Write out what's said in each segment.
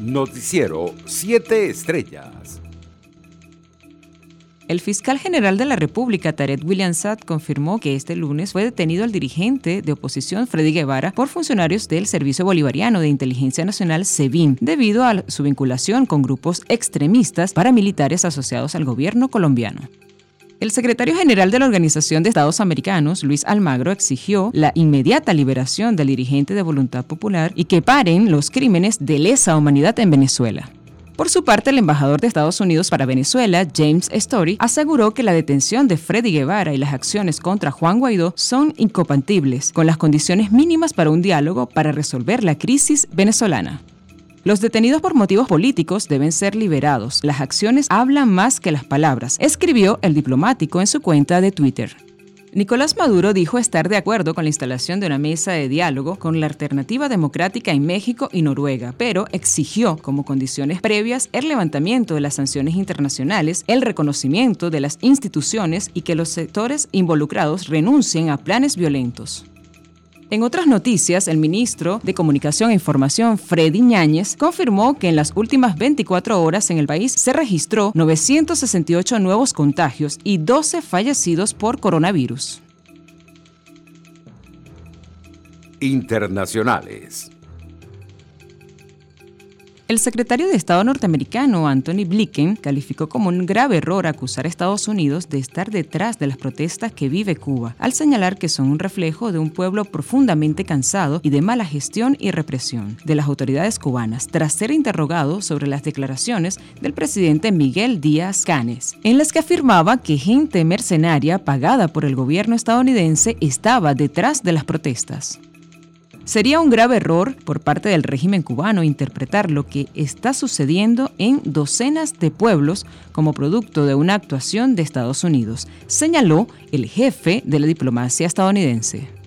Noticiero 7 Estrellas. El fiscal general de la República, Tarek William Saad, confirmó que este lunes fue detenido el dirigente de oposición Freddy Guevara por funcionarios del Servicio Bolivariano de Inteligencia Nacional, SEBIN, debido a su vinculación con grupos extremistas paramilitares asociados al gobierno colombiano. El secretario general de la Organización de Estados Americanos, Luis Almagro, exigió la inmediata liberación del dirigente de Voluntad Popular y que paren los crímenes de lesa humanidad en Venezuela. Por su parte, el embajador de Estados Unidos para Venezuela, James Story, aseguró que la detención de Freddy Guevara y las acciones contra Juan Guaidó son incompatibles con las condiciones mínimas para un diálogo para resolver la crisis venezolana. Los detenidos por motivos políticos deben ser liberados. Las acciones hablan más que las palabras, escribió el diplomático en su cuenta de Twitter. Nicolás Maduro dijo estar de acuerdo con la instalación de una mesa de diálogo con la alternativa democrática en México y Noruega, pero exigió como condiciones previas el levantamiento de las sanciones internacionales, el reconocimiento de las instituciones y que los sectores involucrados renuncien a planes violentos. En otras noticias, el ministro de Comunicación e Información, Freddy Ñáñez, confirmó que en las últimas 24 horas en el país se registró 968 nuevos contagios y 12 fallecidos por coronavirus. Internacionales. El secretario de Estado norteamericano, Anthony Blinken, calificó como un grave error acusar a Estados Unidos de estar detrás de las protestas que vive Cuba, al señalar que son un reflejo de un pueblo profundamente cansado y de mala gestión y represión de las autoridades cubanas, tras ser interrogado sobre las declaraciones del presidente Miguel Díaz Canes, en las que afirmaba que gente mercenaria pagada por el gobierno estadounidense estaba detrás de las protestas. Sería un grave error por parte del régimen cubano interpretar lo que está sucediendo en docenas de pueblos como producto de una actuación de Estados Unidos, señaló el jefe de la diplomacia estadounidense.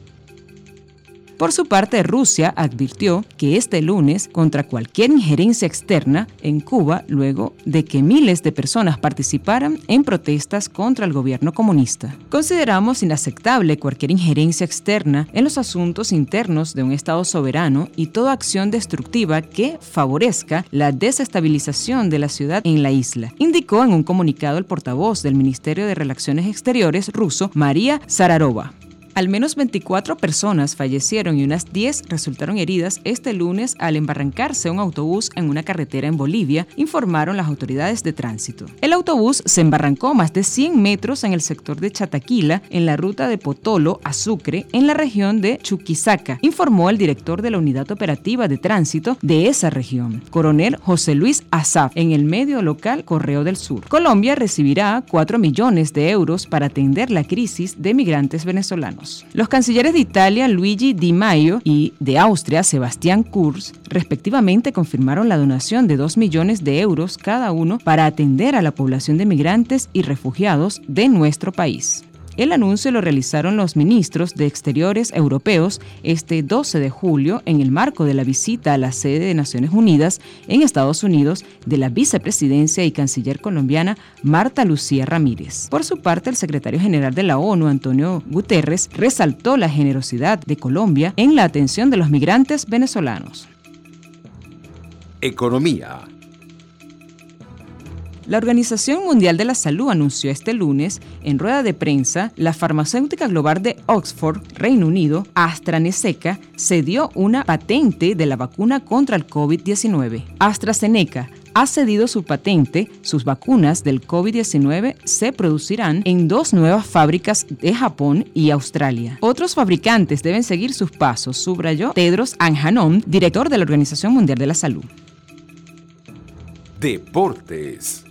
Por su parte, Rusia advirtió que este lunes contra cualquier injerencia externa en Cuba luego de que miles de personas participaran en protestas contra el gobierno comunista. Consideramos inaceptable cualquier injerencia externa en los asuntos internos de un Estado soberano y toda acción destructiva que favorezca la desestabilización de la ciudad en la isla, indicó en un comunicado el portavoz del Ministerio de Relaciones Exteriores ruso, María Zararova. Al menos 24 personas fallecieron y unas 10 resultaron heridas este lunes al embarrancarse un autobús en una carretera en Bolivia, informaron las autoridades de tránsito. El autobús se embarrancó más de 100 metros en el sector de Chataquila, en la ruta de Potolo a Sucre, en la región de Chuquisaca, informó el director de la Unidad Operativa de Tránsito de esa región, coronel José Luis Azaf, en el medio local Correo del Sur. Colombia recibirá 4 millones de euros para atender la crisis de migrantes venezolanos. Los cancilleres de Italia, Luigi Di Maio, y de Austria, Sebastián Kurz, respectivamente confirmaron la donación de 2 millones de euros cada uno para atender a la población de migrantes y refugiados de nuestro país. El anuncio lo realizaron los ministros de Exteriores europeos este 12 de julio en el marco de la visita a la sede de Naciones Unidas en Estados Unidos de la vicepresidencia y canciller colombiana Marta Lucía Ramírez. Por su parte, el secretario general de la ONU, Antonio Guterres, resaltó la generosidad de Colombia en la atención de los migrantes venezolanos. Economía. La Organización Mundial de la Salud anunció este lunes, en rueda de prensa, la farmacéutica global de Oxford, Reino Unido, AstraZeneca, cedió una patente de la vacuna contra el COVID-19. AstraZeneca ha cedido su patente, sus vacunas del COVID-19 se producirán en dos nuevas fábricas de Japón y Australia. Otros fabricantes deben seguir sus pasos, subrayó Tedros Adhanom, director de la Organización Mundial de la Salud. Deportes.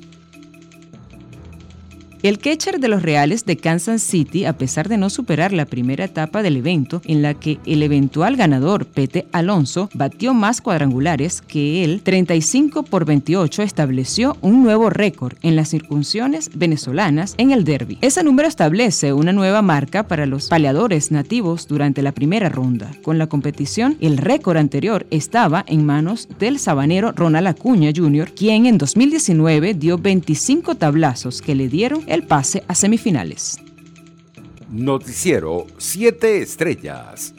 El catcher de los Reales de Kansas City, a pesar de no superar la primera etapa del evento, en la que el eventual ganador, Pete Alonso, batió más cuadrangulares que él, 35 por 28, estableció un nuevo récord en las circunciones venezolanas en el derby. Ese número establece una nueva marca para los paleadores nativos durante la primera ronda. Con la competición, el récord anterior estaba en manos del sabanero Ronald Acuña Jr., quien en 2019 dio 25 tablazos que le dieron el pase a semifinales. Noticiero 7 Estrellas.